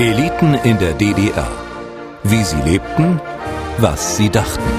Eliten in der DDR. Wie sie lebten, was sie dachten.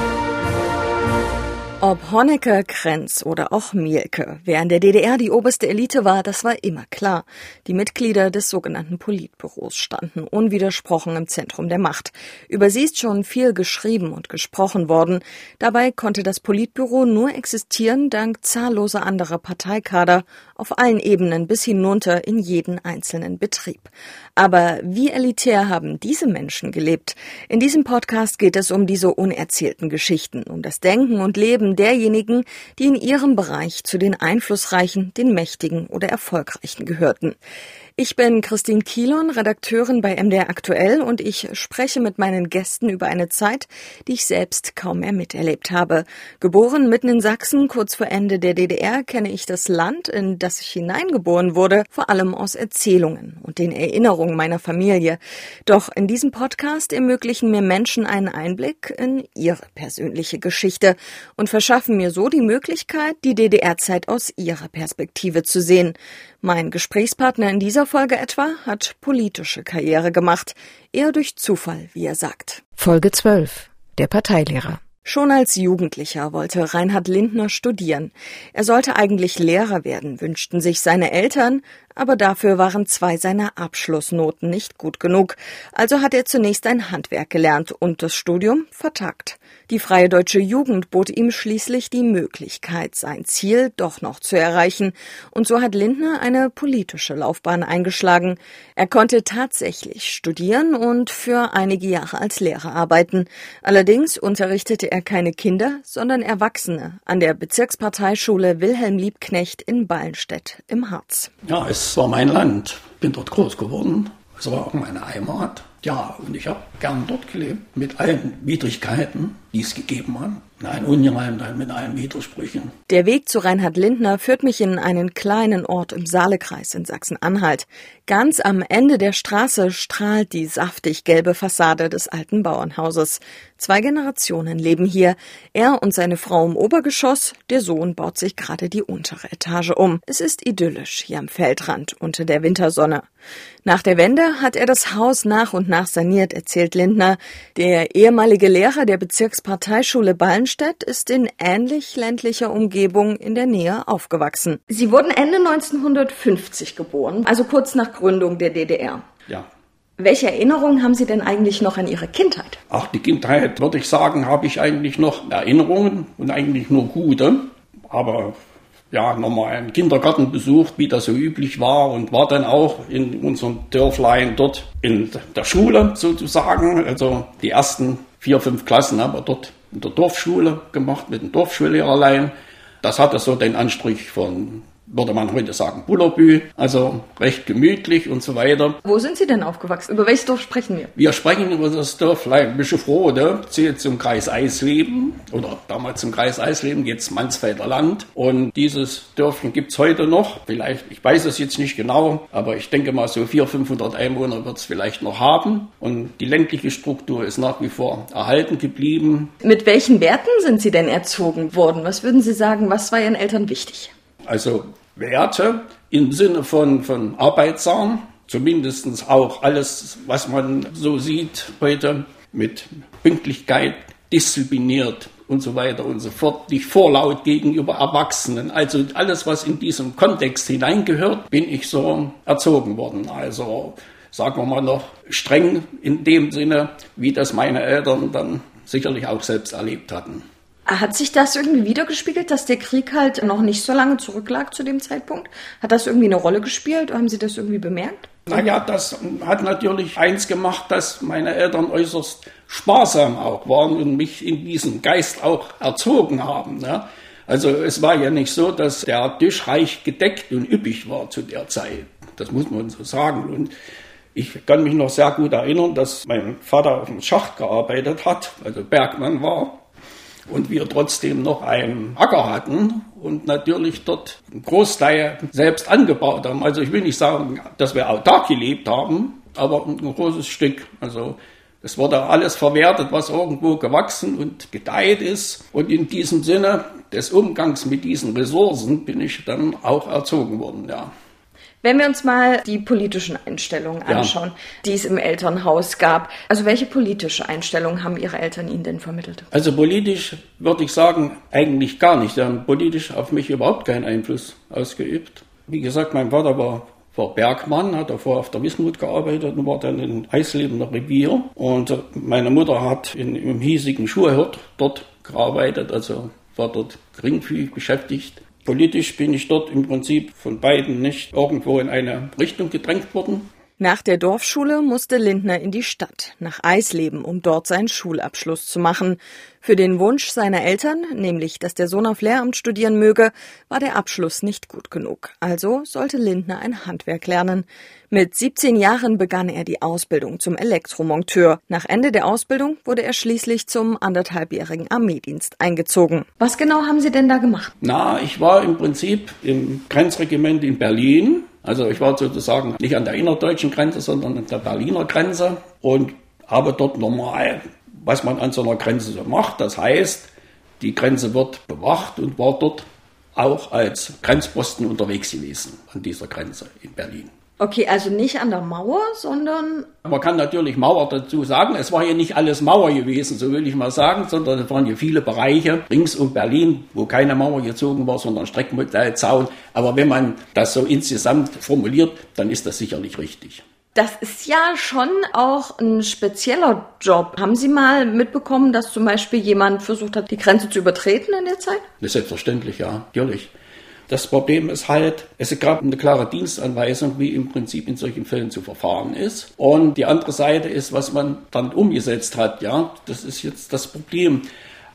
Ob Honecker, Krenz oder auch Mielke, wer in der DDR die oberste Elite war, das war immer klar. Die Mitglieder des sogenannten Politbüros standen unwidersprochen im Zentrum der Macht. Über sie ist schon viel geschrieben und gesprochen worden. Dabei konnte das Politbüro nur existieren dank zahlloser anderer Parteikader auf allen Ebenen bis hinunter in jeden einzelnen Betrieb. Aber wie elitär haben diese Menschen gelebt? In diesem Podcast geht es um diese unerzählten Geschichten, um das Denken und Leben derjenigen, die in ihrem Bereich zu den Einflussreichen, den Mächtigen oder Erfolgreichen gehörten. Ich bin Christine Kielon, Redakteurin bei MDR Aktuell und ich spreche mit meinen Gästen über eine Zeit, die ich selbst kaum mehr miterlebt habe. Geboren mitten in Sachsen, kurz vor Ende der DDR, kenne ich das Land, in das ich hineingeboren wurde, vor allem aus Erzählungen und den Erinnerungen meiner Familie. Doch in diesem Podcast ermöglichen mir Menschen einen Einblick in ihre persönliche Geschichte und verschaffen mir so die Möglichkeit, die DDR-Zeit aus ihrer Perspektive zu sehen. Mein Gesprächspartner in dieser Folge etwa hat politische Karriere gemacht, eher durch Zufall, wie er sagt. Folge 12. Der Parteilehrer. Schon als Jugendlicher wollte Reinhard Lindner studieren. Er sollte eigentlich Lehrer werden, wünschten sich seine Eltern, aber dafür waren zwei seiner Abschlussnoten nicht gut genug. Also hat er zunächst ein Handwerk gelernt und das Studium vertagt. Die Freie Deutsche Jugend bot ihm schließlich die Möglichkeit, sein Ziel doch noch zu erreichen. Und so hat Lindner eine politische Laufbahn eingeschlagen. Er konnte tatsächlich studieren und für einige Jahre als Lehrer arbeiten. Allerdings unterrichtete er keine Kinder, sondern Erwachsene an der Bezirksparteischule Wilhelm Liebknecht in Ballenstedt im Harz. Ja, es war mein Land. Bin dort groß geworden. Es war auch meine Heimat. Ja, und ich habe gern dort gelebt, mit allen Widrigkeiten, die es gegeben hat. Nein, Ungereimtheit mit allen Widersprüchen. Der Weg zu Reinhard Lindner führt mich in einen kleinen Ort im Saalekreis in Sachsen-Anhalt. Ganz am Ende der Straße strahlt die saftig gelbe Fassade des alten Bauernhauses. Zwei Generationen leben hier. Er und seine Frau im Obergeschoss, der Sohn baut sich gerade die untere Etage um. Es ist idyllisch hier am Feldrand unter der Wintersonne. Nach der Wende hat er das Haus nach und nach saniert, erzählt Lindner. Der ehemalige Lehrer der Bezirksparteischule Ballenstedt ist in ähnlich ländlicher Umgebung in der Nähe aufgewachsen. Sie wurden Ende 1950 geboren, also kurz nach Gründung der DDR. Ja. Welche Erinnerungen haben Sie denn eigentlich noch an Ihre Kindheit? Ach, die Kindheit, würde ich sagen, habe ich eigentlich noch Erinnerungen und eigentlich nur gute. Aber ja, nochmal einen Kindergarten besucht, wie das so üblich war und war dann auch in unserem Dörflein dort in der Schule sozusagen. Also die ersten vier, fünf Klassen haben wir dort in der Dorfschule gemacht mit dem Dorfschullehrerlein. Das hatte so den Anstrich von würde man heute sagen, Bullerbü, also recht gemütlich und so weiter. Wo sind Sie denn aufgewachsen? Über welches Dorf sprechen wir? Wir sprechen über das Dorf Bischofrode, zählt zum Kreis Eisleben oder damals zum Kreis Eisleben, jetzt Mansfelder Land. Und dieses Dörfchen gibt's heute noch. Vielleicht, ich weiß es jetzt nicht genau, aber ich denke mal so 400, 500 Einwohner wird's vielleicht noch haben. Und die ländliche Struktur ist nach wie vor erhalten geblieben. Mit welchen Werten sind Sie denn erzogen worden? Was würden Sie sagen, was war Ihren Eltern wichtig? Also Werte im Sinne von, von arbeitsam, zumindest auch alles, was man so sieht heute mit Pünktlichkeit, diszipliniert und so weiter und so fort, nicht vorlaut gegenüber Erwachsenen. Also alles, was in diesem Kontext hineingehört, bin ich so erzogen worden. Also sagen wir mal noch streng in dem Sinne, wie das meine Eltern dann sicherlich auch selbst erlebt hatten. Hat sich das irgendwie wiedergespiegelt, dass der Krieg halt noch nicht so lange zurücklag zu dem Zeitpunkt? Hat das irgendwie eine Rolle gespielt? Haben Sie das irgendwie bemerkt? Naja, das hat natürlich eins gemacht, dass meine Eltern äußerst sparsam auch waren und mich in diesem Geist auch erzogen haben. Ne? Also es war ja nicht so, dass der Tisch reich gedeckt und üppig war zu der Zeit. Das muss man so sagen. Und ich kann mich noch sehr gut erinnern, dass mein Vater auf dem Schacht gearbeitet hat, also Bergmann war und wir trotzdem noch einen Acker hatten und natürlich dort einen Großteil selbst angebaut haben. Also ich will nicht sagen, dass wir autark gelebt haben, aber ein großes Stück. Also es wurde alles verwertet, was irgendwo gewachsen und gedeiht ist. Und in diesem Sinne des Umgangs mit diesen Ressourcen bin ich dann auch erzogen worden, ja. Wenn wir uns mal die politischen Einstellungen anschauen, ja. die es im Elternhaus gab. Also welche politische Einstellungen haben Ihre Eltern Ihnen denn vermittelt? Also politisch würde ich sagen, eigentlich gar nicht. Sie haben politisch auf mich überhaupt keinen Einfluss ausgeübt. Wie gesagt, mein Vater war war Bergmann, hat davor auf der Wismut gearbeitet und war dann in Eisleben Revier. Und meine Mutter hat in, im hiesigen Schuhhirt dort gearbeitet, also war dort geringfügig beschäftigt. Politisch bin ich dort im Prinzip von beiden nicht irgendwo in eine Richtung gedrängt worden. Nach der Dorfschule musste Lindner in die Stadt, nach Eisleben, um dort seinen Schulabschluss zu machen. Für den Wunsch seiner Eltern, nämlich dass der Sohn auf Lehramt studieren möge, war der Abschluss nicht gut genug. Also sollte Lindner ein Handwerk lernen. Mit 17 Jahren begann er die Ausbildung zum Elektromonteur. Nach Ende der Ausbildung wurde er schließlich zum anderthalbjährigen Armeedienst eingezogen. Was genau haben Sie denn da gemacht? Na, ich war im Prinzip im Grenzregiment in Berlin also ich war sozusagen nicht an der innerdeutschen Grenze, sondern an der Berliner Grenze und habe dort normal, was man an so einer Grenze so macht. Das heißt, die Grenze wird bewacht und war dort auch als Grenzposten unterwegs gewesen an dieser Grenze in Berlin. Okay, also nicht an der Mauer, sondern. Man kann natürlich Mauer dazu sagen. Es war ja nicht alles Mauer gewesen, so will ich mal sagen, sondern es waren ja viele Bereiche rings um Berlin, wo keine Mauer gezogen war, sondern Streckenmodellzaun. Aber wenn man das so insgesamt formuliert, dann ist das sicherlich richtig. Das ist ja schon auch ein spezieller Job. Haben Sie mal mitbekommen, dass zum Beispiel jemand versucht hat, die Grenze zu übertreten in der Zeit? Selbstverständlich, ja, natürlich. Das Problem ist halt, es gab eine klare Dienstanweisung, wie im Prinzip in solchen Fällen zu verfahren ist. Und die andere Seite ist, was man dann umgesetzt hat. Ja, das ist jetzt das Problem.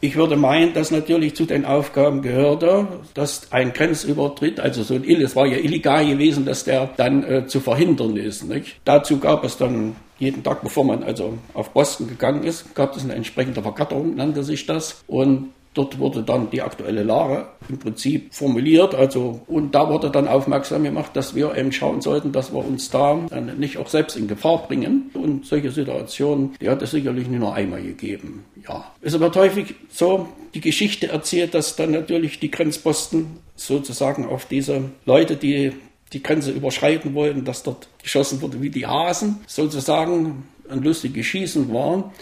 Ich würde meinen, dass natürlich zu den Aufgaben gehörte, dass ein Grenzübertritt, also so ein Ill, es war ja illegal gewesen, dass der dann äh, zu verhindern ist. Nicht? Dazu gab es dann jeden Tag, bevor man also auf Boston gegangen ist, gab es eine entsprechende Vergatterung, nannte sich das. Und Dort wurde dann die aktuelle Lage im Prinzip formuliert. Also, und da wurde dann aufmerksam gemacht, dass wir eben schauen sollten, dass wir uns da nicht auch selbst in Gefahr bringen. Und solche Situationen, die hat es sicherlich nicht nur einmal gegeben. Ja. Es wird häufig so die Geschichte erzählt, dass dann natürlich die Grenzposten sozusagen auf diese Leute, die die Grenze überschreiten wollten, dass dort geschossen wurde wie die Hasen, sozusagen ein lustiges Schießen war.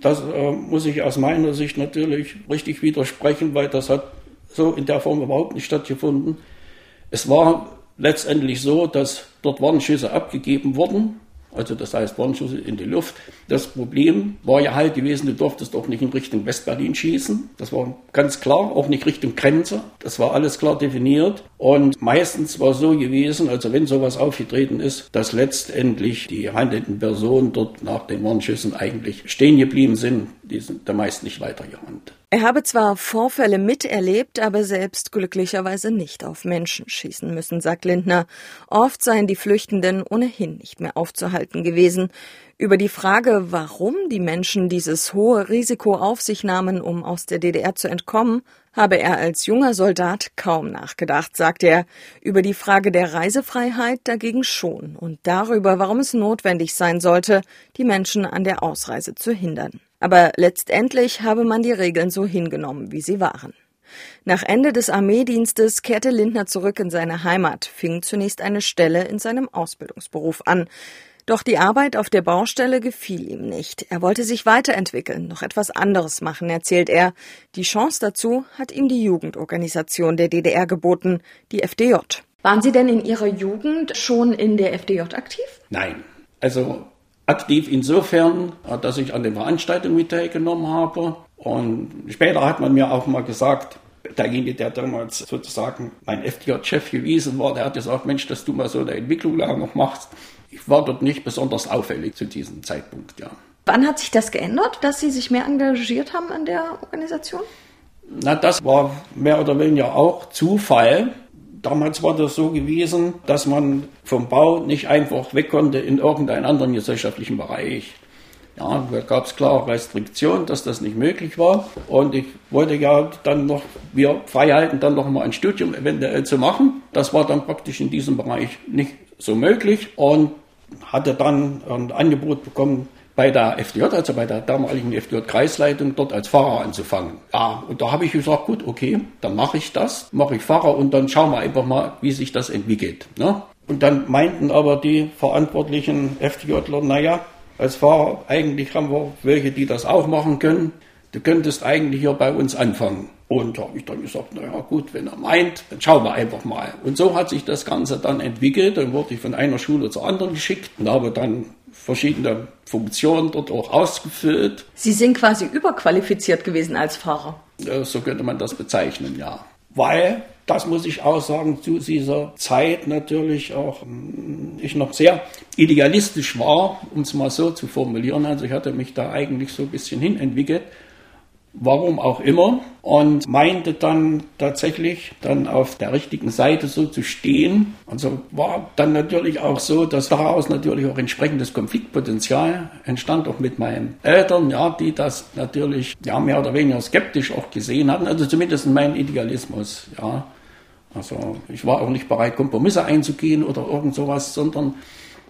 Das äh, muss ich aus meiner Sicht natürlich richtig widersprechen, weil das hat so in der Form überhaupt nicht stattgefunden. Es war letztendlich so, dass dort Warnschüsse abgegeben wurden also das heißt Warnschuss in die Luft. Das Problem war ja halt gewesen, du durftest auch nicht in Richtung Westberlin schießen. Das war ganz klar, auch nicht Richtung Grenze. Das war alles klar definiert. Und meistens war es so gewesen, also wenn sowas aufgetreten ist, dass letztendlich die handelnden Personen dort nach den Warnschüssen eigentlich stehen geblieben sind. Die sind der meist nicht weitergerannt. Er habe zwar Vorfälle miterlebt, aber selbst glücklicherweise nicht auf Menschen schießen müssen, sagt Lindner. Oft seien die Flüchtenden ohnehin nicht mehr aufzuhalten gewesen. Über die Frage, warum die Menschen dieses hohe Risiko auf sich nahmen, um aus der DDR zu entkommen, habe er als junger Soldat kaum nachgedacht, sagt er. Über die Frage der Reisefreiheit dagegen schon und darüber, warum es notwendig sein sollte, die Menschen an der Ausreise zu hindern. Aber letztendlich habe man die Regeln so hingenommen, wie sie waren. Nach Ende des Armeedienstes kehrte Lindner zurück in seine Heimat, fing zunächst eine Stelle in seinem Ausbildungsberuf an. Doch die Arbeit auf der Baustelle gefiel ihm nicht. Er wollte sich weiterentwickeln, noch etwas anderes machen, erzählt er. Die Chance dazu hat ihm die Jugendorganisation der DDR geboten, die FDJ. Waren Sie denn in Ihrer Jugend schon in der FDJ aktiv? Nein. Also aktiv insofern, dass ich an den Veranstaltungen mit teilgenommen habe. Und später hat man mir auch mal gesagt, derjenige, der damals sozusagen mein FDJ-Chef gewesen war, der hat gesagt, Mensch, dass du mal so eine Entwicklung da noch machst. Ich war dort nicht besonders auffällig zu diesem Zeitpunkt, ja. Wann hat sich das geändert, dass Sie sich mehr engagiert haben an der Organisation? Na, das war mehr oder weniger auch Zufall. Damals war das so gewesen, dass man vom Bau nicht einfach weg konnte in irgendeinen anderen gesellschaftlichen Bereich. Ja, da gab es klare Restriktionen, dass das nicht möglich war. Und ich wollte ja dann noch, wir frei halten, dann noch mal ein Studium eventuell zu machen. Das war dann praktisch in diesem Bereich nicht so möglich und hatte dann ein Angebot bekommen, bei der FDJ, also bei der damaligen FDJ-Kreisleitung, dort als Fahrer anzufangen. Ja, und da habe ich gesagt, gut, okay, dann mache ich das, mache ich Fahrer und dann schauen wir einfach mal, wie sich das entwickelt. Ne? Und dann meinten aber die verantwortlichen FDJler, naja, als Fahrer eigentlich haben wir welche, die das auch machen können. Du könntest eigentlich hier bei uns anfangen. Und da habe ich dann gesagt, naja gut, wenn er meint, dann schauen wir einfach mal. Und so hat sich das Ganze dann entwickelt. Dann wurde ich von einer Schule zur anderen geschickt und habe dann verschiedene Funktionen dort auch ausgefüllt. Sie sind quasi überqualifiziert gewesen als Fahrer. So könnte man das bezeichnen, ja. Weil, das muss ich auch sagen, zu dieser Zeit natürlich auch hm, ich noch sehr idealistisch war, um es mal so zu formulieren. Also ich hatte mich da eigentlich so ein bisschen hinentwickelt warum auch immer, und meinte dann tatsächlich dann auf der richtigen Seite so zu stehen. Also war dann natürlich auch so, dass daraus natürlich auch entsprechendes Konfliktpotenzial entstand, auch mit meinen Eltern, ja, die das natürlich ja mehr oder weniger skeptisch auch gesehen hatten, also zumindest mein Idealismus, ja. Also ich war auch nicht bereit, Kompromisse einzugehen oder irgend sowas, sondern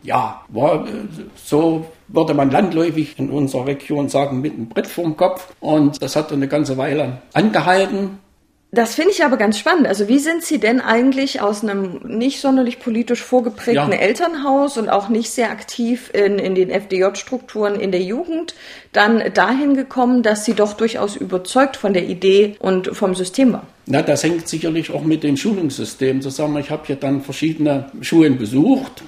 ja, war so, würde man landläufig in unserer Region sagen, mit einem Brett vorm Kopf. Und das hat eine ganze Weile angehalten. Das finde ich aber ganz spannend. Also wie sind Sie denn eigentlich aus einem nicht sonderlich politisch vorgeprägten ja. Elternhaus und auch nicht sehr aktiv in, in den FDJ-Strukturen in der Jugend dann dahin gekommen, dass Sie doch durchaus überzeugt von der Idee und vom System waren? Na, das hängt sicherlich auch mit dem Schulungssystem zusammen. Ich habe ja dann verschiedene Schulen besucht,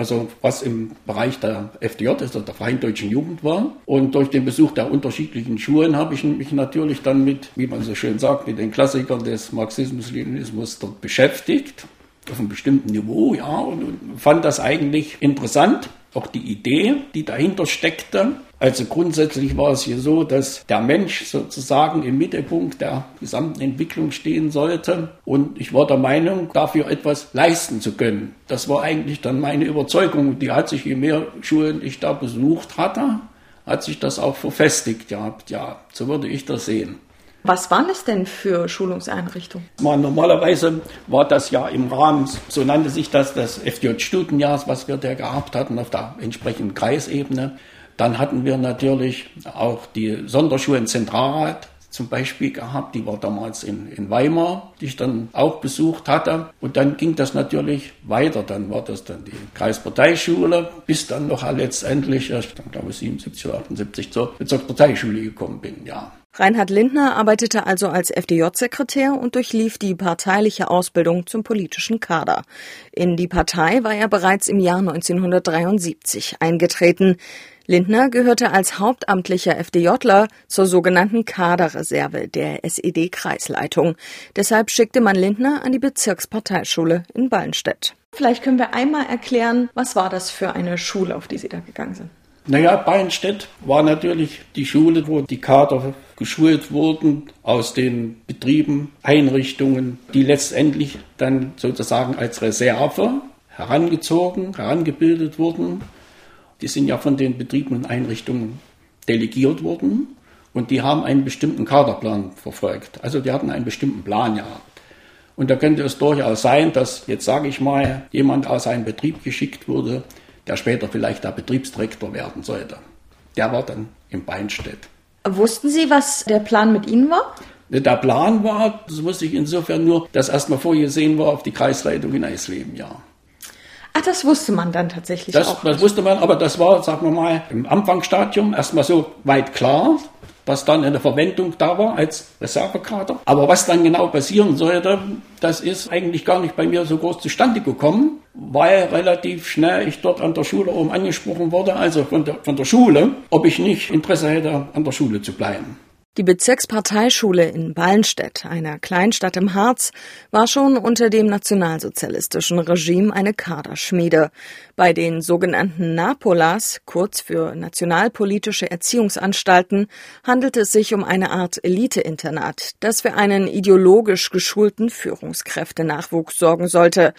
also was im Bereich der FDJ, also der Freien Deutschen Jugend war. Und durch den Besuch der unterschiedlichen Schulen habe ich mich natürlich dann mit, wie man so schön sagt, mit den Klassikern des Marxismus-Leninismus dort beschäftigt, auf einem bestimmten Niveau, ja, und fand das eigentlich interessant auch die Idee, die dahinter steckte. Also grundsätzlich war es hier so, dass der Mensch sozusagen im Mittelpunkt der gesamten Entwicklung stehen sollte. Und ich war der Meinung, dafür etwas leisten zu können. Das war eigentlich dann meine Überzeugung. Die hat sich, je mehr Schulen ich da besucht hatte, hat sich das auch verfestigt gehabt. Ja, so würde ich das sehen. Was waren es denn für Schulungseinrichtungen? Normalerweise war das ja im Rahmen, so nannte sich das, das FJ-Studienjahrs, was wir da gehabt hatten auf der entsprechenden Kreisebene. Dann hatten wir natürlich auch die Sonderschulen Zentralrat zum Beispiel gehabt. Die war damals in, in Weimar, die ich dann auch besucht hatte. Und dann ging das natürlich weiter. Dann war das dann die Kreisparteischule, bis dann noch letztendlich, ich glaube 77 oder 78 zur Bezirksparteischule gekommen bin, ja. Reinhard Lindner arbeitete also als FDJ-Sekretär und durchlief die parteiliche Ausbildung zum politischen Kader. In die Partei war er bereits im Jahr 1973 eingetreten. Lindner gehörte als hauptamtlicher FDJler zur sogenannten Kaderreserve der SED-Kreisleitung. Deshalb schickte man Lindner an die Bezirksparteischule in Ballenstedt. Vielleicht können wir einmal erklären, was war das für eine Schule, auf die Sie da gegangen sind? Naja, Ballenstedt war natürlich die Schule, wo die Kader geschult wurden aus den Betrieben, Einrichtungen, die letztendlich dann sozusagen als Reserve herangezogen, herangebildet wurden. Die sind ja von den Betrieben und Einrichtungen delegiert worden und die haben einen bestimmten Kaderplan verfolgt. Also die hatten einen bestimmten Plan gehabt. Und da könnte es durchaus sein, dass jetzt sage ich mal, jemand aus einem Betrieb geschickt wurde, der später vielleicht der Betriebsdirektor werden sollte. Der war dann im Beinstedt. Wussten Sie, was der Plan mit Ihnen war? Der Plan war, das wusste ich insofern nur, dass erstmal vorgesehen war auf die Kreisleitung in Eisleben, ja. Ach, das wusste man dann tatsächlich das, auch. Das wusste man, aber das war, sagen wir mal, im Anfangsstadium erstmal so weit klar was dann in der Verwendung da war als Reservekader. Aber was dann genau passieren sollte, das ist eigentlich gar nicht bei mir so groß zustande gekommen, weil relativ schnell ich dort an der Schule oben angesprochen wurde, also von der, von der Schule, ob ich nicht Interesse hätte, an der Schule zu bleiben. Die Bezirksparteischule in Ballenstedt, einer Kleinstadt im Harz, war schon unter dem nationalsozialistischen Regime eine Kaderschmiede. Bei den sogenannten Napolas, kurz für nationalpolitische Erziehungsanstalten, handelte es sich um eine Art Eliteinternat, das für einen ideologisch geschulten Führungskräftenachwuchs sorgen sollte.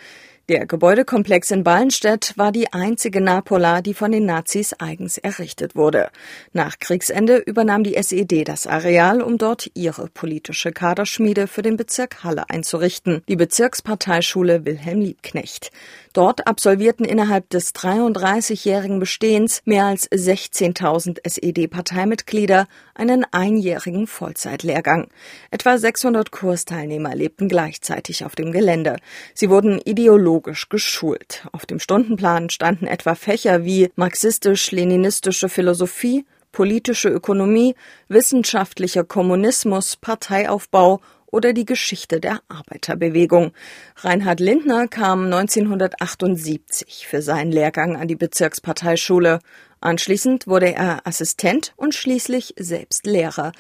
Der Gebäudekomplex in Ballenstedt war die einzige Napola, die von den Nazis eigens errichtet wurde. Nach Kriegsende übernahm die SED das Areal, um dort ihre politische Kaderschmiede für den Bezirk Halle einzurichten, die Bezirksparteischule Wilhelm Liebknecht. Dort absolvierten innerhalb des 33-jährigen Bestehens mehr als 16.000 SED-Parteimitglieder einen einjährigen Vollzeitlehrgang. Etwa 600 Kursteilnehmer lebten gleichzeitig auf dem Gelände. Sie wurden ideologisch geschult. Auf dem Stundenplan standen etwa Fächer wie marxistisch-leninistische Philosophie, politische Ökonomie, wissenschaftlicher Kommunismus, Parteiaufbau oder die Geschichte der Arbeiterbewegung. Reinhard Lindner kam 1978 für seinen Lehrgang an die Bezirksparteischule. Anschließend wurde er Assistent und schließlich selbst Lehrer.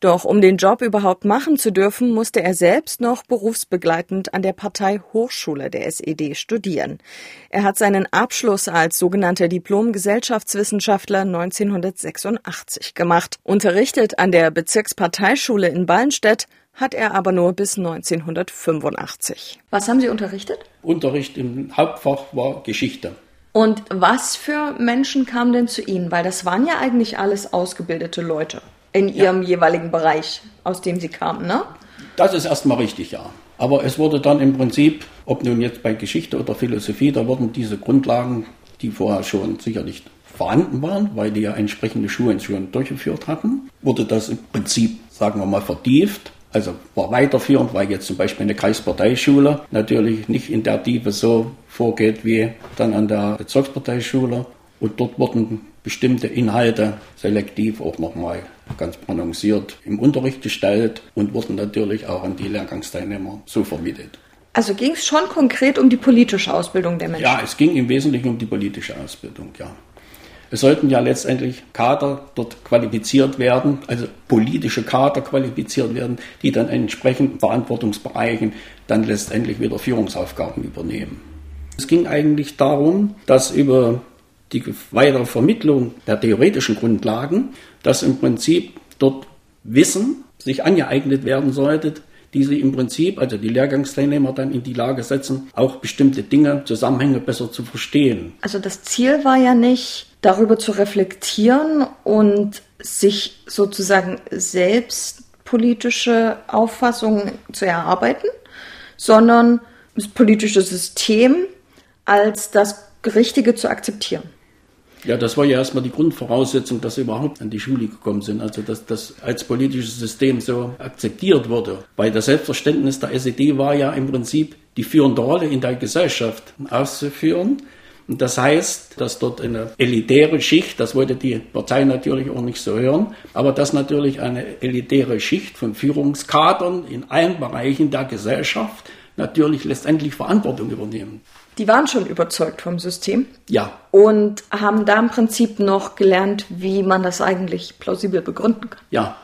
Doch um den Job überhaupt machen zu dürfen, musste er selbst noch berufsbegleitend an der Partei Hochschule der SED studieren. Er hat seinen Abschluss als sogenannter Diplom-Gesellschaftswissenschaftler 1986 gemacht. Unterrichtet an der Bezirksparteischule in Ballenstedt hat er aber nur bis 1985. Was haben Sie unterrichtet? Unterricht im Hauptfach war Geschichte. Und was für Menschen kamen denn zu Ihnen? Weil das waren ja eigentlich alles ausgebildete Leute in Ihrem ja. jeweiligen Bereich, aus dem Sie kamen, ne? Das ist erstmal richtig, ja. Aber es wurde dann im Prinzip, ob nun jetzt bei Geschichte oder Philosophie, da wurden diese Grundlagen, die vorher schon sicherlich vorhanden waren, weil die ja entsprechende Schulen schon durchgeführt hatten, wurde das im Prinzip, sagen wir mal, vertieft also war weiterführend, weil jetzt zum Beispiel eine Kreisparteischule natürlich nicht in der Tiefe so vorgeht wie dann an der Bezirksparteischule. Und dort wurden bestimmte Inhalte selektiv auch nochmal ganz prononciert im Unterricht gestellt und wurden natürlich auch an die Lehrgangsteilnehmer so vermittelt. Also ging es schon konkret um die politische Ausbildung der Menschen? Ja, es ging im Wesentlichen um die politische Ausbildung, ja. Es sollten ja letztendlich Kader dort qualifiziert werden, also politische Kader qualifiziert werden, die dann entsprechend Verantwortungsbereichen dann letztendlich wieder Führungsaufgaben übernehmen. Es ging eigentlich darum, dass über die weitere Vermittlung der theoretischen Grundlagen, dass im Prinzip dort Wissen sich angeeignet werden sollte, die sie im Prinzip, also die Lehrgangsteilnehmer dann in die Lage setzen, auch bestimmte Dinge, Zusammenhänge besser zu verstehen. Also das Ziel war ja nicht, darüber zu reflektieren und sich sozusagen selbst politische Auffassungen zu erarbeiten, sondern das politische System als das Richtige zu akzeptieren. Ja, das war ja erstmal die Grundvoraussetzung, dass sie überhaupt an die Schule gekommen sind. Also, dass das als politisches System so akzeptiert wurde. Weil das Selbstverständnis der SED war ja im Prinzip, die führende Rolle in der Gesellschaft auszuführen. Und das heißt, dass dort eine elitäre Schicht, das wollte die Partei natürlich auch nicht so hören, aber dass natürlich eine elitäre Schicht von Führungskadern in allen Bereichen der Gesellschaft natürlich letztendlich Verantwortung übernehmen. Die waren schon überzeugt vom System. Ja. Und haben da im Prinzip noch gelernt, wie man das eigentlich plausibel begründen kann. Ja,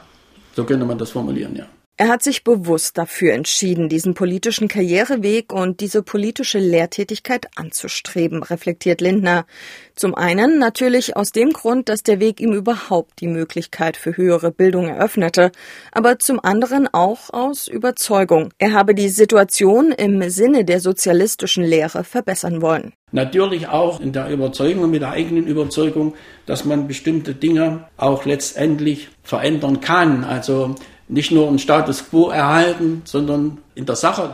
so könnte man das formulieren, ja. Er hat sich bewusst dafür entschieden, diesen politischen Karriereweg und diese politische Lehrtätigkeit anzustreben, reflektiert Lindner. Zum einen natürlich aus dem Grund, dass der Weg ihm überhaupt die Möglichkeit für höhere Bildung eröffnete, aber zum anderen auch aus Überzeugung. Er habe die Situation im Sinne der sozialistischen Lehre verbessern wollen. Natürlich auch in der Überzeugung, mit der eigenen Überzeugung, dass man bestimmte Dinge auch letztendlich verändern kann. Also nicht nur einen Status quo erhalten, sondern in der Sache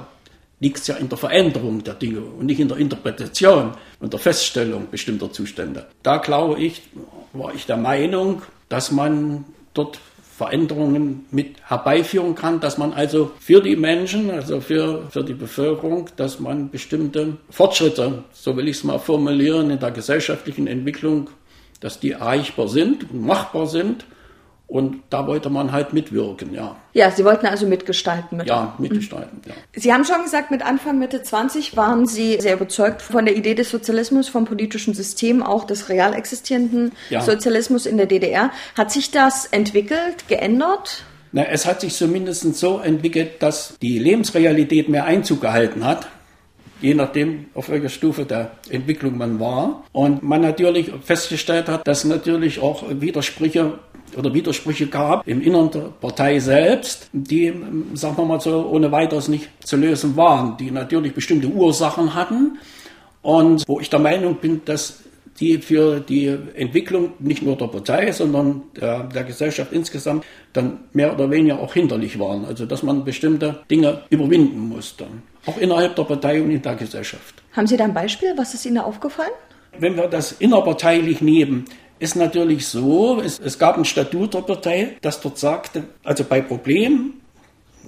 liegt es ja in der Veränderung der Dinge und nicht in der Interpretation und der Feststellung bestimmter Zustände. Da glaube ich, war ich der Meinung, dass man dort Veränderungen mit herbeiführen kann, dass man also für die Menschen, also für, für die Bevölkerung, dass man bestimmte Fortschritte, so will ich es mal formulieren, in der gesellschaftlichen Entwicklung, dass die erreichbar sind und machbar sind und da wollte man halt mitwirken, ja. Ja, Sie wollten also mitgestalten. Mit ja, mitgestalten, ja. Sie haben schon gesagt, mit Anfang, Mitte 20 waren Sie sehr überzeugt von der Idee des Sozialismus, vom politischen System, auch des real existierenden ja. Sozialismus in der DDR. Hat sich das entwickelt, geändert? Na, es hat sich zumindest so entwickelt, dass die Lebensrealität mehr Einzug gehalten hat je nachdem, auf welcher Stufe der Entwicklung man war. Und man natürlich festgestellt hat, dass natürlich auch Widersprüche oder Widersprüche gab im Innern der Partei selbst, die, sagen wir mal so, ohne weiteres nicht zu lösen waren, die natürlich bestimmte Ursachen hatten und wo ich der Meinung bin, dass die für die Entwicklung nicht nur der Partei, sondern der, der Gesellschaft insgesamt dann mehr oder weniger auch hinderlich waren. Also dass man bestimmte Dinge überwinden musste, auch innerhalb der Partei und in der Gesellschaft. Haben Sie da ein Beispiel? Was ist Ihnen aufgefallen? Wenn wir das innerparteilich nehmen, ist natürlich so, es, es gab ein Statut der Partei, das dort sagte, also bei Problemen,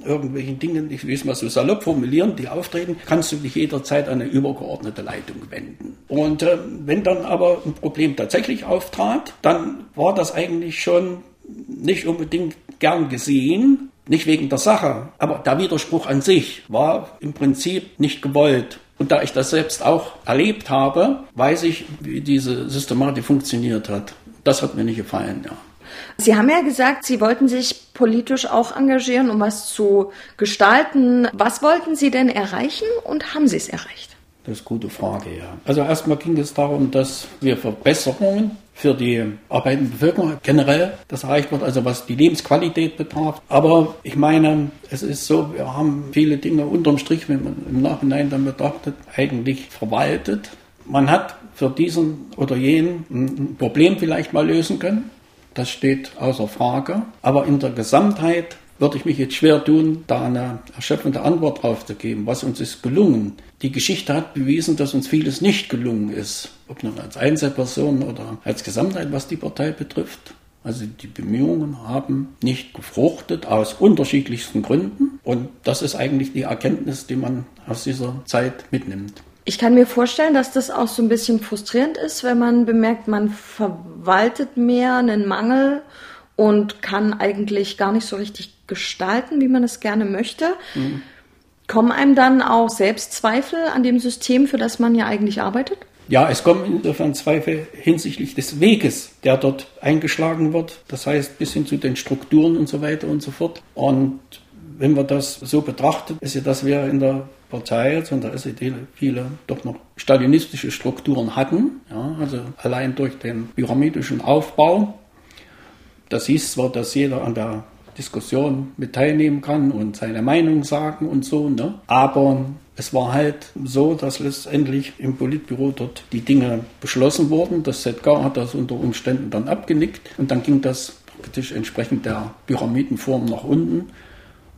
irgendwelchen Dingen, ich will es mal so salopp formulieren, die auftreten, kannst du dich jederzeit an eine übergeordnete Leitung wenden. Und äh, wenn dann aber ein Problem tatsächlich auftrat, dann war das eigentlich schon nicht unbedingt gern gesehen, nicht wegen der Sache, aber der Widerspruch an sich war im Prinzip nicht gewollt. Und da ich das selbst auch erlebt habe, weiß ich, wie diese Systematik funktioniert hat. Das hat mir nicht gefallen, ja. Sie haben ja gesagt, Sie wollten sich politisch auch engagieren, um was zu gestalten. Was wollten Sie denn erreichen und haben Sie es erreicht? Das ist eine gute Frage, ja. Also erstmal ging es darum, dass wir Verbesserungen für die arbeitende Bevölkerung generell das erreicht wird, also was die Lebensqualität betraf. Aber ich meine, es ist so, wir haben viele Dinge unterm Strich, wenn man im Nachhinein dann betrachtet, eigentlich verwaltet. Man hat für diesen oder jenen ein Problem vielleicht mal lösen können. Das steht außer Frage. Aber in der Gesamtheit würde ich mich jetzt schwer tun, da eine erschöpfende Antwort drauf zu geben. Was uns ist gelungen? Die Geschichte hat bewiesen, dass uns vieles nicht gelungen ist. Ob nun als Einzelperson oder als Gesamtheit, was die Partei betrifft. Also die Bemühungen haben nicht gefruchtet aus unterschiedlichsten Gründen. Und das ist eigentlich die Erkenntnis, die man aus dieser Zeit mitnimmt. Ich kann mir vorstellen, dass das auch so ein bisschen frustrierend ist, wenn man bemerkt, man verwaltet mehr einen Mangel und kann eigentlich gar nicht so richtig gestalten, wie man es gerne möchte. Mhm. Kommen einem dann auch Selbstzweifel an dem System, für das man ja eigentlich arbeitet? Ja, es kommen insofern Zweifel hinsichtlich des Weges, der dort eingeschlagen wird. Das heißt, bis hin zu den Strukturen und so weiter und so fort. Und wenn man das so betrachtet, ist ja, dass wir in der Partei, also in der SED, viele doch noch stalinistische Strukturen hatten. Ja, also allein durch den pyramidischen Aufbau das hieß zwar, dass jeder an der Diskussion mit teilnehmen kann und seine Meinung sagen und so, ne? aber es war halt so, dass letztendlich im Politbüro dort die Dinge beschlossen wurden. Das ZK hat das unter Umständen dann abgenickt und dann ging das praktisch entsprechend der Pyramidenform nach unten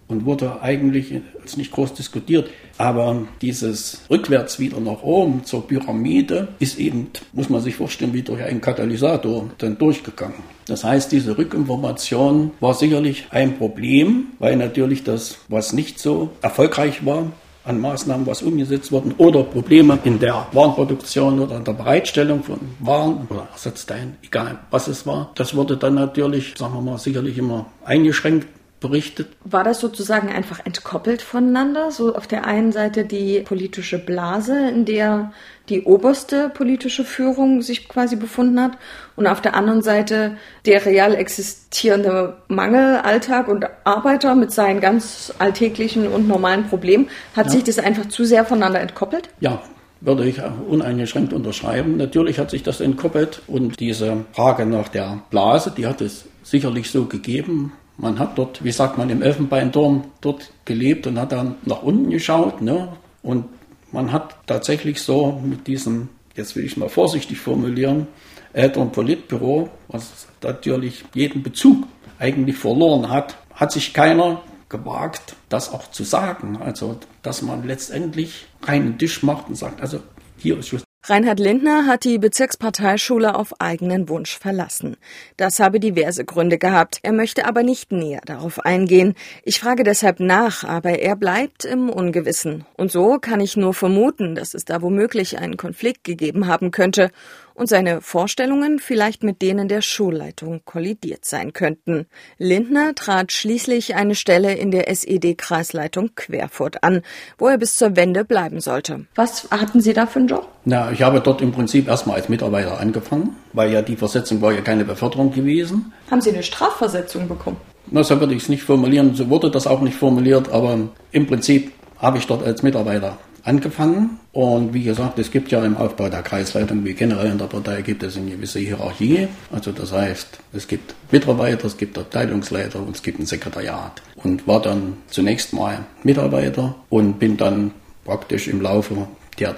und wurde eigentlich als nicht groß diskutiert. Aber dieses rückwärts wieder nach oben zur Pyramide ist eben, muss man sich vorstellen, wie durch einen Katalysator dann durchgegangen. Das heißt, diese Rückinformation war sicherlich ein Problem, weil natürlich das, was nicht so erfolgreich war, an Maßnahmen, was umgesetzt wurden, oder Probleme in der Warenproduktion oder in der Bereitstellung von Waren oder Ersatzteilen, egal was es war. Das wurde dann natürlich, sagen wir mal, sicherlich immer eingeschränkt berichtet. War das sozusagen einfach entkoppelt voneinander? So auf der einen Seite die politische Blase, in der die oberste politische Führung sich quasi befunden hat und auf der anderen Seite der real existierende Mangelalltag und Arbeiter mit seinen ganz alltäglichen und normalen Problemen. Hat ja. sich das einfach zu sehr voneinander entkoppelt? Ja, würde ich uneingeschränkt unterschreiben. Natürlich hat sich das entkoppelt und diese Frage nach der Blase, die hat es sicherlich so gegeben. Man hat dort, wie sagt man, im Elfenbeinturm dort gelebt und hat dann nach unten geschaut. Ne? Und man hat tatsächlich so mit diesem, jetzt will ich mal vorsichtig formulieren, älteren Politbüro, was natürlich jeden Bezug eigentlich verloren hat, hat sich keiner gewagt, das auch zu sagen. Also, dass man letztendlich reinen Tisch macht und sagt, also hier ist Schluss. Reinhard Lindner hat die Bezirksparteischule auf eigenen Wunsch verlassen. Das habe diverse Gründe gehabt. Er möchte aber nicht näher darauf eingehen. Ich frage deshalb nach, aber er bleibt im Ungewissen. Und so kann ich nur vermuten, dass es da womöglich einen Konflikt gegeben haben könnte und seine Vorstellungen vielleicht mit denen der Schulleitung kollidiert sein könnten. Lindner trat schließlich eine Stelle in der SED-Kreisleitung Querfurt an, wo er bis zur Wende bleiben sollte. Was hatten Sie da für einen Job? Na, ich habe dort im Prinzip erstmal als Mitarbeiter angefangen, weil ja die Versetzung war ja keine Beförderung gewesen. Haben Sie eine Strafversetzung bekommen? Na, so würde ich es nicht formulieren, so wurde das auch nicht formuliert, aber im Prinzip habe ich dort als Mitarbeiter angefangen. Und wie gesagt, es gibt ja im Aufbau der Kreisleitung, wie generell in der Partei, gibt es eine gewisse Hierarchie. Also das heißt, es gibt Mitarbeiter, es gibt Abteilungsleiter und es gibt ein Sekretariat. Und war dann zunächst mal Mitarbeiter und bin dann praktisch im Laufe der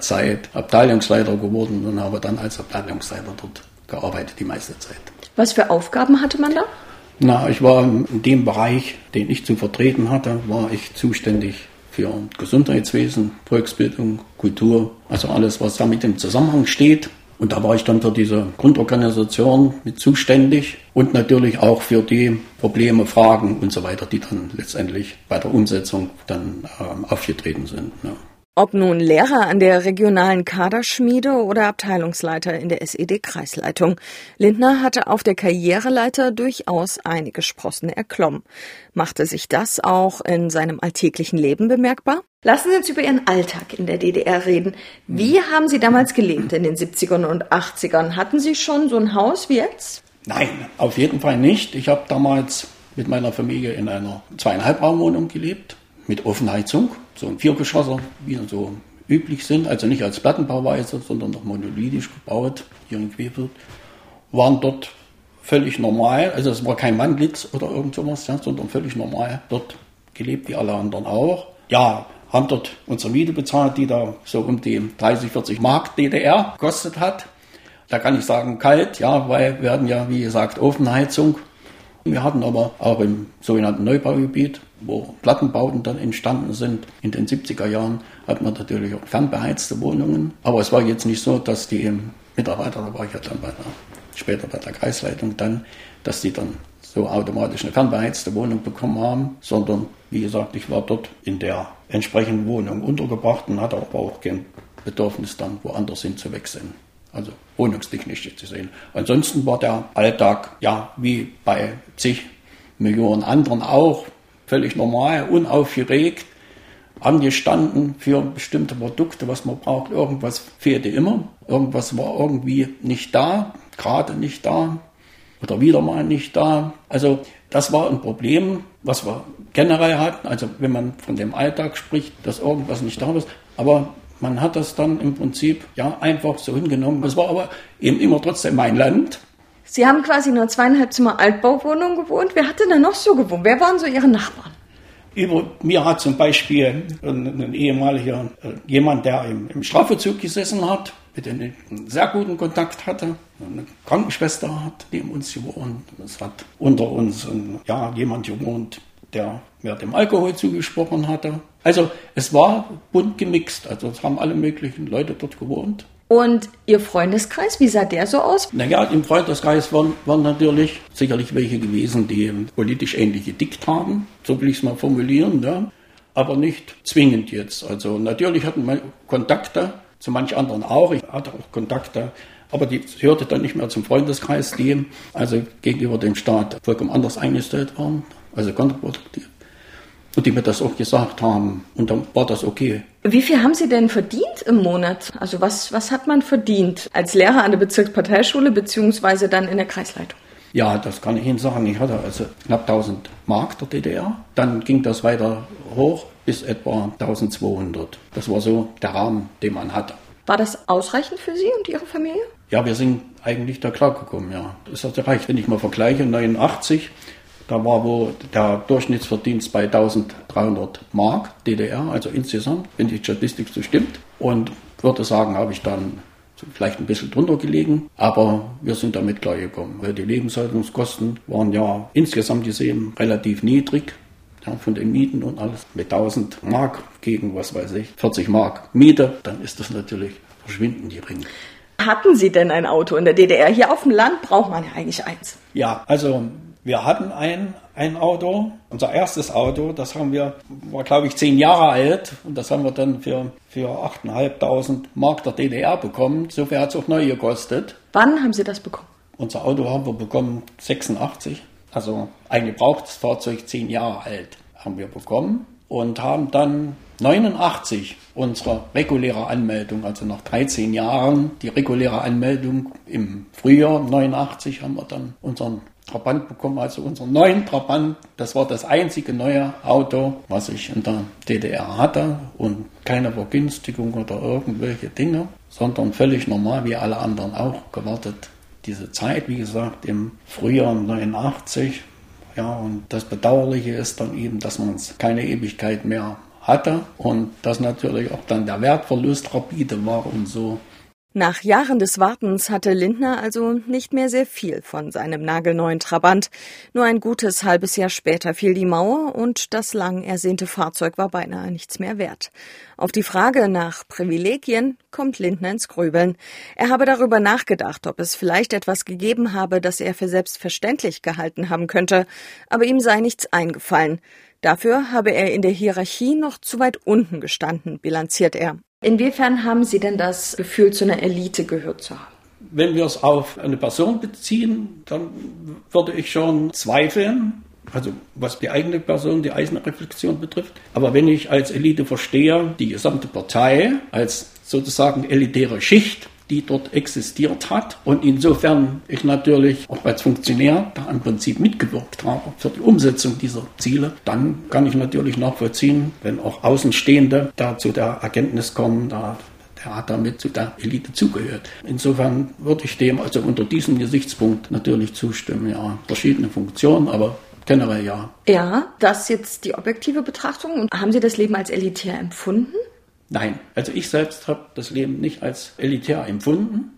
Abteilungsleiter geworden und habe dann als Abteilungsleiter dort gearbeitet die meiste Zeit. Was für Aufgaben hatte man da? Na, ich war in dem Bereich, den ich zu vertreten hatte, war ich zuständig für Gesundheitswesen, Volksbildung, Kultur, also alles, was damit im Zusammenhang steht. Und da war ich dann für diese Grundorganisation mit zuständig und natürlich auch für die Probleme, Fragen und so weiter, die dann letztendlich bei der Umsetzung dann ähm, aufgetreten sind. Ja. Ob nun Lehrer an der regionalen Kaderschmiede oder Abteilungsleiter in der SED-Kreisleitung. Lindner hatte auf der Karriereleiter durchaus einige Sprossen erklommen. Machte sich das auch in seinem alltäglichen Leben bemerkbar? Lassen Sie uns über Ihren Alltag in der DDR reden. Wie haben Sie damals gelebt in den 70ern und 80ern? Hatten Sie schon so ein Haus wie jetzt? Nein, auf jeden Fall nicht. Ich habe damals mit meiner Familie in einer zweieinhalb Raumwohnung gelebt mit Ofenheizung, so ein Viergeschosser, wie so üblich sind, also nicht als Plattenbauweise, sondern noch monolithisch gebaut, hier in Quebec, waren dort völlig normal, also es war kein Wandlitz oder irgend sowas, ja, sondern völlig normal dort gelebt, wie alle anderen auch. Ja, haben dort unsere Miete bezahlt, die da so um die 30, 40 Mark DDR gekostet hat. Da kann ich sagen, kalt, ja, weil wir hatten ja, wie gesagt, Ofenheizung. Wir hatten aber auch im sogenannten Neubaugebiet wo Plattenbauten dann entstanden sind. In den 70er Jahren hat man natürlich auch fernbeheizte Wohnungen. Aber es war jetzt nicht so, dass die Mitarbeiter, da war ich ja dann bei der, später bei der Kreisleitung dann, dass die dann so automatisch eine fernbeheizte Wohnung bekommen haben, sondern wie gesagt, ich war dort in der entsprechenden Wohnung untergebracht und hatte aber auch kein Bedürfnis dann woanders hin zu wechseln. Also wohnungstechnisch zu sehen. Ansonsten war der Alltag ja wie bei zig Millionen anderen auch völlig normal, unaufgeregt, angestanden für bestimmte Produkte, was man braucht. Irgendwas fehlte immer, irgendwas war irgendwie nicht da, gerade nicht da oder wieder mal nicht da. Also das war ein Problem, was wir generell hatten. Also wenn man von dem Alltag spricht, dass irgendwas nicht da ist. Aber man hat das dann im Prinzip ja einfach so hingenommen. Es war aber eben immer trotzdem mein Land. Sie haben quasi nur zweieinhalb Zimmer Altbauwohnung gewohnt. Wer hat denn da noch so gewohnt? Wer waren so Ihre Nachbarn? Über mir hat zum Beispiel ein, ein ehemaliger, äh, jemand, der im, im Strafvollzug gesessen hat, mit dem ich einen sehr guten Kontakt hatte. Eine Krankenschwester hat neben uns gewohnt. Es hat unter uns ein, ja, jemand gewohnt, der mir dem Alkohol zugesprochen hatte. Also es war bunt gemixt. Also es haben alle möglichen Leute dort gewohnt. Und Ihr Freundeskreis, wie sah der so aus? Naja, im Freundeskreis waren, waren natürlich sicherlich welche gewesen, die politisch ähnlich gedickt haben, so will ich es mal formulieren, ja. aber nicht zwingend jetzt. Also natürlich hatten wir Kontakte, zu manch anderen auch. Ich hatte auch Kontakte, aber die hörte dann nicht mehr zum Freundeskreis, die also gegenüber dem Staat vollkommen anders eingestellt waren, also kontraproduktiv. Und die mir das auch gesagt haben. Und dann war das okay. Wie viel haben Sie denn verdient im Monat? Also was, was hat man verdient als Lehrer an der Bezirksparteischule beziehungsweise dann in der Kreisleitung? Ja, das kann ich Ihnen sagen. Ich hatte also knapp 1000 Mark der DDR. Dann ging das weiter hoch bis etwa 1200. Das war so der Rahmen, den man hatte. War das ausreichend für Sie und Ihre Familie? Ja, wir sind eigentlich da klargekommen, ja. Das hat erreicht. Wenn ich mal vergleiche, 89 da war wohl der Durchschnittsverdienst bei 1300 Mark DDR, also insgesamt, wenn die Statistik so stimmt. Und würde sagen, habe ich dann vielleicht ein bisschen drunter gelegen, aber wir sind damit klargekommen, weil die Lebenshaltungskosten waren ja insgesamt gesehen relativ niedrig. Ja, von den Mieten und alles mit 1000 Mark gegen, was weiß ich, 40 Mark Miete, dann ist das natürlich verschwindend gering. Hatten Sie denn ein Auto in der DDR? Hier auf dem Land braucht man ja eigentlich eins. Ja, also wir hatten ein, ein Auto, unser erstes Auto, das haben wir, war glaube ich zehn Jahre alt und das haben wir dann für, für 8.500 Mark der DDR bekommen. So viel hat es auch neu gekostet. Wann haben Sie das bekommen? Unser Auto haben wir bekommen 86, also ein gebrauchtes Fahrzeug, zehn Jahre alt, haben wir bekommen und haben dann 89 unsere reguläre Anmeldung, also nach 13 Jahren die reguläre Anmeldung im Frühjahr 89 haben wir dann unseren Trabant bekommen, also unseren neuen Trabant. Das war das einzige neue Auto, was ich in der DDR hatte und keine Vergünstigung oder irgendwelche Dinge, sondern völlig normal wie alle anderen auch gewartet. Diese Zeit, wie gesagt, im Frühjahr 89. Ja, und das Bedauerliche ist dann eben, dass man es keine Ewigkeit mehr hatte und dass natürlich auch dann der Wertverlust rapide war und so. Nach Jahren des Wartens hatte Lindner also nicht mehr sehr viel von seinem nagelneuen Trabant. Nur ein gutes halbes Jahr später fiel die Mauer und das lang ersehnte Fahrzeug war beinahe nichts mehr wert. Auf die Frage nach Privilegien kommt Lindner ins Grübeln. Er habe darüber nachgedacht, ob es vielleicht etwas gegeben habe, das er für selbstverständlich gehalten haben könnte, aber ihm sei nichts eingefallen. Dafür habe er in der Hierarchie noch zu weit unten gestanden, bilanziert er. Inwiefern haben Sie denn das Gefühl, zu einer Elite gehört zu haben? Wenn wir es auf eine Person beziehen, dann würde ich schon zweifeln, also was die eigene Person, die eigene Reflexion betrifft. Aber wenn ich als Elite verstehe, die gesamte Partei als sozusagen elitäre Schicht, die dort existiert hat. Und insofern ich natürlich auch als Funktionär da im Prinzip mitgewirkt habe für die Umsetzung dieser Ziele, dann kann ich natürlich nachvollziehen, wenn auch Außenstehende da zu der Erkenntnis kommen, da der hat damit zu der Elite zugehört. Insofern würde ich dem also unter diesem Gesichtspunkt natürlich zustimmen. Ja, verschiedene Funktionen, aber generell ja. Ja, das ist jetzt die objektive Betrachtung. Und haben Sie das Leben als elitär empfunden? Nein, also ich selbst habe das Leben nicht als elitär empfunden.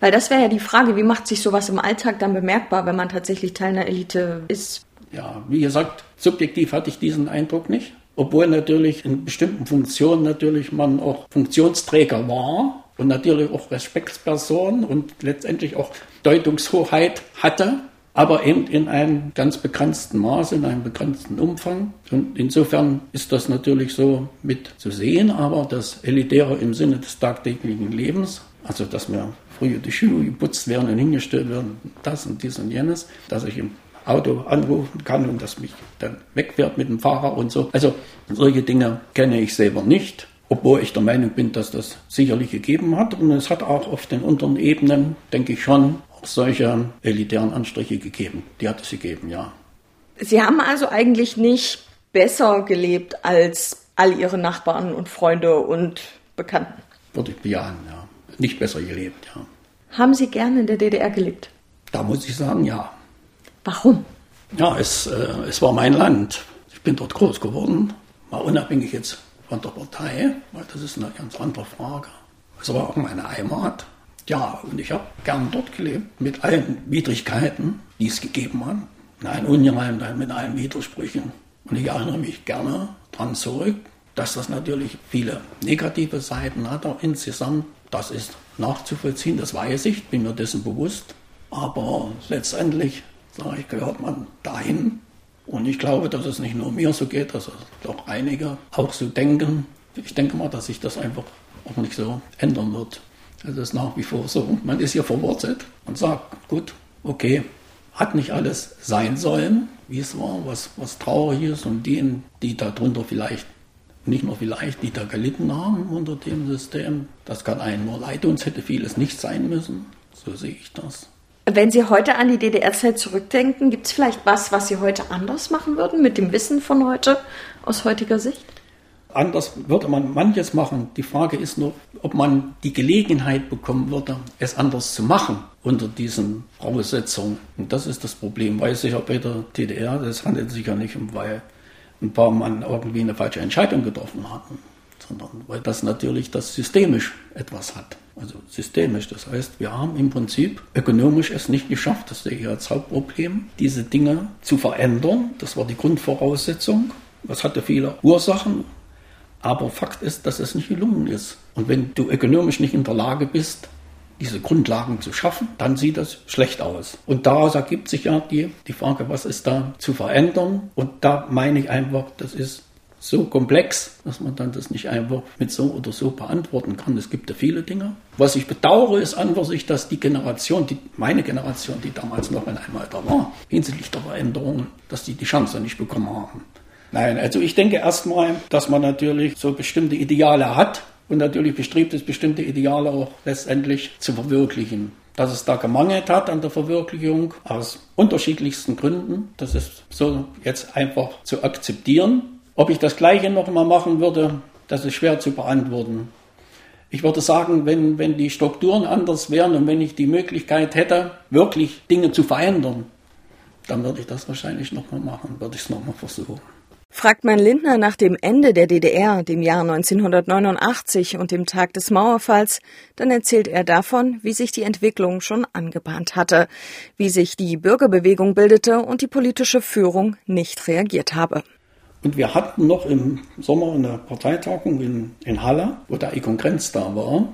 Weil das wäre ja die Frage, wie macht sich sowas im Alltag dann bemerkbar, wenn man tatsächlich Teil einer Elite ist? Ja, wie gesagt, subjektiv hatte ich diesen Eindruck nicht. Obwohl natürlich in bestimmten Funktionen natürlich man auch Funktionsträger war und natürlich auch Respektsperson und letztendlich auch Deutungshoheit hatte aber eben in einem ganz begrenzten Maße, in einem begrenzten Umfang. Und insofern ist das natürlich so mit zu sehen, aber das Elitäre im Sinne des tagtäglichen Lebens, also dass mir früher die Schuhe geputzt werden und hingestellt werden, das und dies und jenes, dass ich im Auto anrufen kann und das mich dann wegfährt mit dem Fahrer und so. Also solche Dinge kenne ich selber nicht. Obwohl ich der Meinung bin, dass das sicherlich gegeben hat. Und es hat auch auf den unteren Ebenen, denke ich schon, solche elitären Anstriche gegeben. Die hat es gegeben, ja. Sie haben also eigentlich nicht besser gelebt als all Ihre Nachbarn und Freunde und Bekannten? Würde ich bejahen, ja. Nicht besser gelebt, ja. Haben Sie gerne in der DDR gelebt? Da muss ich sagen, ja. Warum? Ja, es, äh, es war mein Land. Ich bin dort groß geworden, mal unabhängig jetzt von der Partei, weil das ist eine ganz andere Frage. Es war auch meine Heimat. Ja, und ich habe gern dort gelebt, mit allen Widrigkeiten, die es gegeben hat. Nein, Ungereimtheit mit allen Widersprüchen. Und ich erinnere mich gerne daran zurück, dass das natürlich viele negative Seiten hat, auch insgesamt. Das ist nachzuvollziehen, das weiß ich, bin mir dessen bewusst. Aber letztendlich, sage ich, gehört man dahin. Und ich glaube, dass es nicht nur mir so geht, dass es doch einige auch so denken. Ich denke mal, dass sich das einfach auch nicht so ändern wird. Das ist nach wie vor so. Man ist hier verwurzelt und sagt, gut, okay, hat nicht alles sein sollen, wie es war, was, was traurig ist und denen, die darunter vielleicht, nicht nur vielleicht, die da gelitten haben unter dem System, das kann einen nur leid uns hätte vieles nicht sein müssen. So sehe ich das. Wenn Sie heute an die DDR-Zeit zurückdenken, gibt es vielleicht was, was Sie heute anders machen würden mit dem Wissen von heute aus heutiger Sicht? Anders würde man manches machen. Die Frage ist nur, ob man die Gelegenheit bekommen würde, es anders zu machen unter diesen Voraussetzungen. Und das ist das Problem. Weiß ich ja bei der DDR, das handelt sich ja nicht um, weil ein paar Mann irgendwie eine falsche Entscheidung getroffen hatten, sondern weil das natürlich das systemisch etwas hat. Also systemisch, das heißt, wir haben im Prinzip ökonomisch es nicht geschafft, das sehe ich als Hauptproblem, diese Dinge zu verändern. Das war die Grundvoraussetzung. Das hatte viele Ursachen. Aber Fakt ist, dass es nicht gelungen ist. Und wenn du ökonomisch nicht in der Lage bist, diese Grundlagen zu schaffen, dann sieht das schlecht aus. Und daraus ergibt sich ja die, die Frage, was ist da zu verändern? Und da meine ich einfach, das ist so komplex, dass man dann das nicht einfach mit so oder so beantworten kann. Es gibt ja viele Dinge. Was ich bedauere, ist an sich, dass die Generation, die, meine Generation, die damals noch in einem Alter war, hinsichtlich der Veränderungen, dass die die Chance nicht bekommen haben. Nein, also ich denke erstmal, dass man natürlich so bestimmte Ideale hat und natürlich bestrebt ist, bestimmte Ideale auch letztendlich zu verwirklichen. Dass es da gemangelt hat an der Verwirklichung aus unterschiedlichsten Gründen, das ist so jetzt einfach zu akzeptieren. Ob ich das Gleiche nochmal machen würde, das ist schwer zu beantworten. Ich würde sagen, wenn, wenn die Strukturen anders wären und wenn ich die Möglichkeit hätte, wirklich Dinge zu verändern, dann würde ich das wahrscheinlich nochmal machen, würde ich es nochmal versuchen. Fragt man Lindner nach dem Ende der DDR, dem Jahr 1989 und dem Tag des Mauerfalls, dann erzählt er davon, wie sich die Entwicklung schon angebahnt hatte, wie sich die Bürgerbewegung bildete und die politische Führung nicht reagiert habe. Und wir hatten noch im Sommer eine Parteitagung in, in Halle, wo der Egon Grenz da war,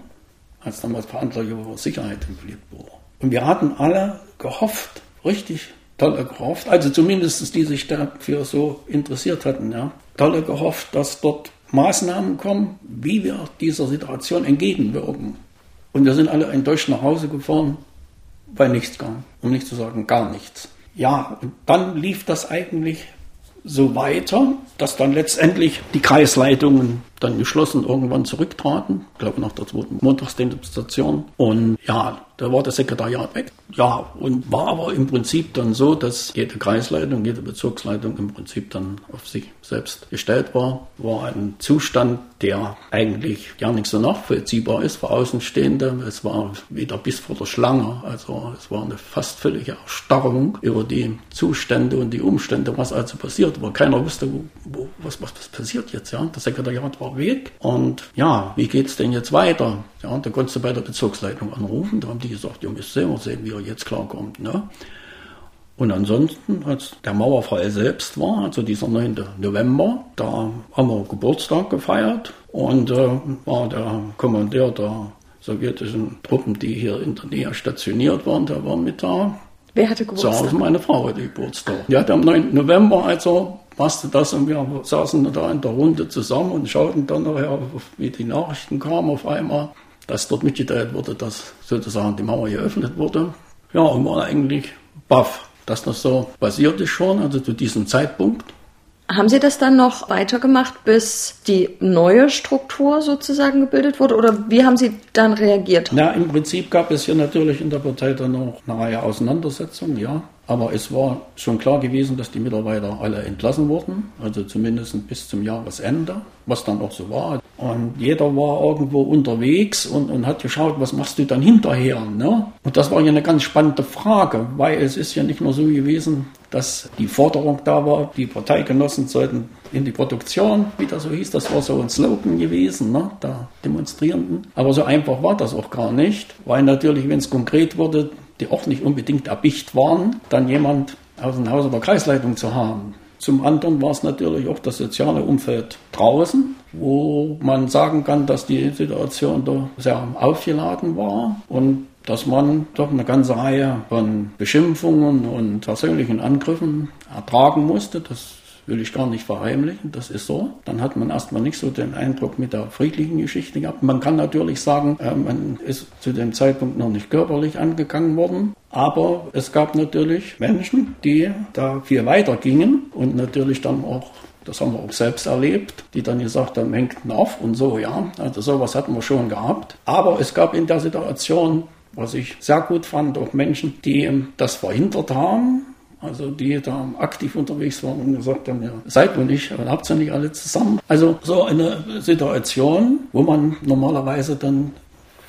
als damals Verantwortlicher für Sicherheit im Politbüro. Und wir hatten alle gehofft, richtig tolle gehofft, also zumindest die sich dafür so interessiert hatten, ja, tolle gehofft, dass dort Maßnahmen kommen, wie wir dieser Situation entgegenwirken. Und wir sind alle enttäuscht nach Hause gefahren, weil nichts kam, um nicht zu sagen gar nichts. Ja, und dann lief das eigentlich so weiter, dass dann letztendlich die Kreisleitungen dann geschlossen irgendwann zurücktraten, glaube nach der zweiten Montagsdemonstration. Und ja, da war das Sekretariat weg. Ja, und war aber im Prinzip dann so, dass jede Kreisleitung, jede Bezirksleitung im Prinzip dann auf sich selbst gestellt war. War ein Zustand, der eigentlich gar nicht so nachvollziehbar ist für Außenstehende. Es war wieder bis vor der Schlange. Also es war eine fast völlige Erstarrung über die Zustände und die Umstände, was also passiert war. Keiner wusste, wo, was, was, was passiert jetzt. Ja, das Sekretariat war weg. Und ja, wie geht's denn jetzt weiter? Ja, da konntest du bei der Bezirksleitung anrufen. Da haben die gesagt, ihr müsst selber sehen, wie er jetzt klarkommt. Ne? Und ansonsten, als der Mauerfall selbst war, also dieser 9. November, da haben wir Geburtstag gefeiert und äh, war der Kommandeur der sowjetischen Truppen, die hier in der Nähe stationiert waren, der war mit da. Wer hatte Geburtstag? Zu Hause meine Frau hatte Geburtstag. Die hatte am 9. November, also passte das und wir saßen da in der Runde zusammen und schauten dann nachher, wie die Nachrichten kamen auf einmal, dass dort mitgeteilt wurde, dass sozusagen die Mauer geöffnet wurde. Ja, und war eigentlich baff, dass das so passiert ist schon, also zu diesem Zeitpunkt. Haben Sie das dann noch weitergemacht, bis die neue Struktur sozusagen gebildet wurde? Oder wie haben Sie dann reagiert? Na, im Prinzip gab es hier natürlich in der Partei dann noch eine Reihe Auseinandersetzungen, ja. Aber es war schon klar gewesen, dass die Mitarbeiter alle entlassen wurden, also zumindest bis zum Jahresende, was dann auch so war. Und jeder war irgendwo unterwegs und, und hat geschaut, was machst du dann hinterher? Ne? Und das war ja eine ganz spannende Frage, weil es ist ja nicht nur so gewesen, dass die Forderung da war, die Parteigenossen sollten in die Produktion, wie das so hieß, das war so ein Slogan gewesen, ne, der Demonstrierenden. Aber so einfach war das auch gar nicht, weil natürlich, wenn es konkret wurde, die auch nicht unbedingt erbicht waren, dann jemand aus dem Haus der Kreisleitung zu haben. Zum anderen war es natürlich auch das soziale Umfeld draußen, wo man sagen kann, dass die Situation da sehr aufgeladen war und dass man doch eine ganze Reihe von Beschimpfungen und persönlichen Angriffen ertragen musste. Das will ich gar nicht verheimlichen, das ist so. Dann hat man erstmal nicht so den Eindruck mit der friedlichen Geschichte gehabt. Man kann natürlich sagen, äh, man ist zu dem Zeitpunkt noch nicht körperlich angegangen worden. Aber es gab natürlich Menschen, die da viel weiter gingen und natürlich dann auch das haben wir auch selbst erlebt, die dann gesagt haben, hängt auf und so, ja. Also sowas hatten wir schon gehabt. Aber es gab in der Situation, was ich sehr gut fand, auch Menschen, die das verhindert haben, also die da aktiv unterwegs waren und gesagt haben, ja, seid und ich, habt ihr nicht alle zusammen. Also so eine Situation, wo man normalerweise dann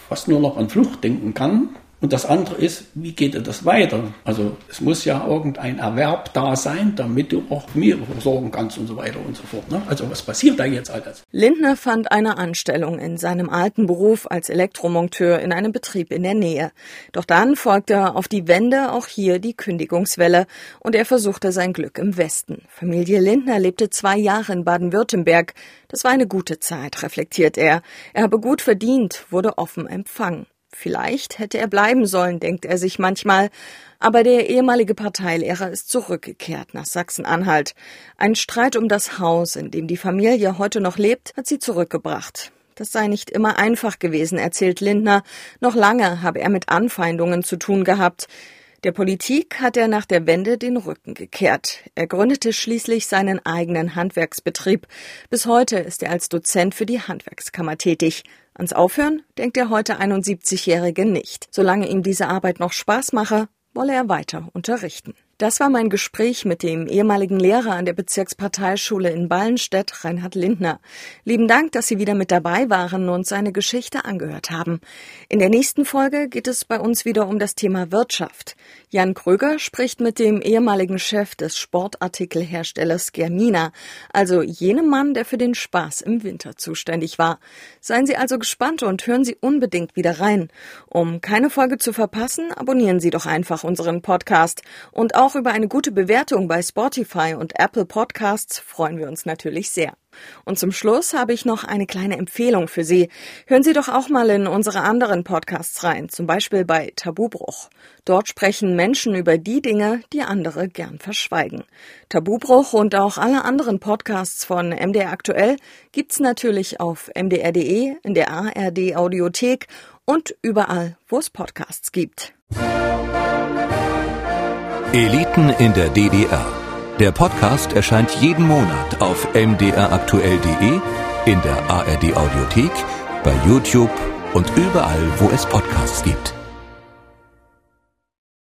fast nur noch an Flucht denken kann, und das andere ist, wie geht das weiter? Also es muss ja irgendein Erwerb da sein, damit du auch mir versorgen kannst und so weiter und so fort. Ne? Also was passiert da jetzt alles? Lindner fand eine Anstellung in seinem alten Beruf als Elektromonteur in einem Betrieb in der Nähe. Doch dann folgte auf die Wende auch hier die Kündigungswelle und er versuchte sein Glück im Westen. Familie Lindner lebte zwei Jahre in Baden-Württemberg. Das war eine gute Zeit, reflektiert er. Er habe gut verdient, wurde offen empfangen. Vielleicht hätte er bleiben sollen, denkt er sich manchmal, aber der ehemalige Parteilehrer ist zurückgekehrt nach Sachsen-Anhalt. Ein Streit um das Haus, in dem die Familie heute noch lebt, hat sie zurückgebracht. Das sei nicht immer einfach gewesen, erzählt Lindner. Noch lange habe er mit Anfeindungen zu tun gehabt. Der Politik hat er nach der Wende den Rücken gekehrt. Er gründete schließlich seinen eigenen Handwerksbetrieb. Bis heute ist er als Dozent für die Handwerkskammer tätig. Ans Aufhören denkt der heute 71-Jährige nicht. Solange ihm diese Arbeit noch Spaß mache, wolle er weiter unterrichten. Das war mein Gespräch mit dem ehemaligen Lehrer an der Bezirksparteischule in Ballenstedt, Reinhard Lindner. Lieben Dank, dass Sie wieder mit dabei waren und seine Geschichte angehört haben. In der nächsten Folge geht es bei uns wieder um das Thema Wirtschaft. Jan Kröger spricht mit dem ehemaligen Chef des Sportartikelherstellers Germina, also jenem Mann, der für den Spaß im Winter zuständig war. Seien Sie also gespannt und hören Sie unbedingt wieder rein. Um keine Folge zu verpassen, abonnieren Sie doch einfach unseren Podcast. Und auch über eine gute Bewertung bei Spotify und Apple Podcasts freuen wir uns natürlich sehr. Und zum Schluss habe ich noch eine kleine Empfehlung für Sie. Hören Sie doch auch mal in unsere anderen Podcasts rein, zum Beispiel bei Tabubruch. Dort sprechen Menschen über die Dinge, die andere gern verschweigen. Tabubruch und auch alle anderen Podcasts von MDR Aktuell gibt's natürlich auf mdr.de, in der ARD Audiothek und überall, wo es Podcasts gibt. Eliten in der DDR der Podcast erscheint jeden Monat auf mdraktuell.de, in der ARD Audiothek, bei YouTube und überall, wo es Podcasts gibt.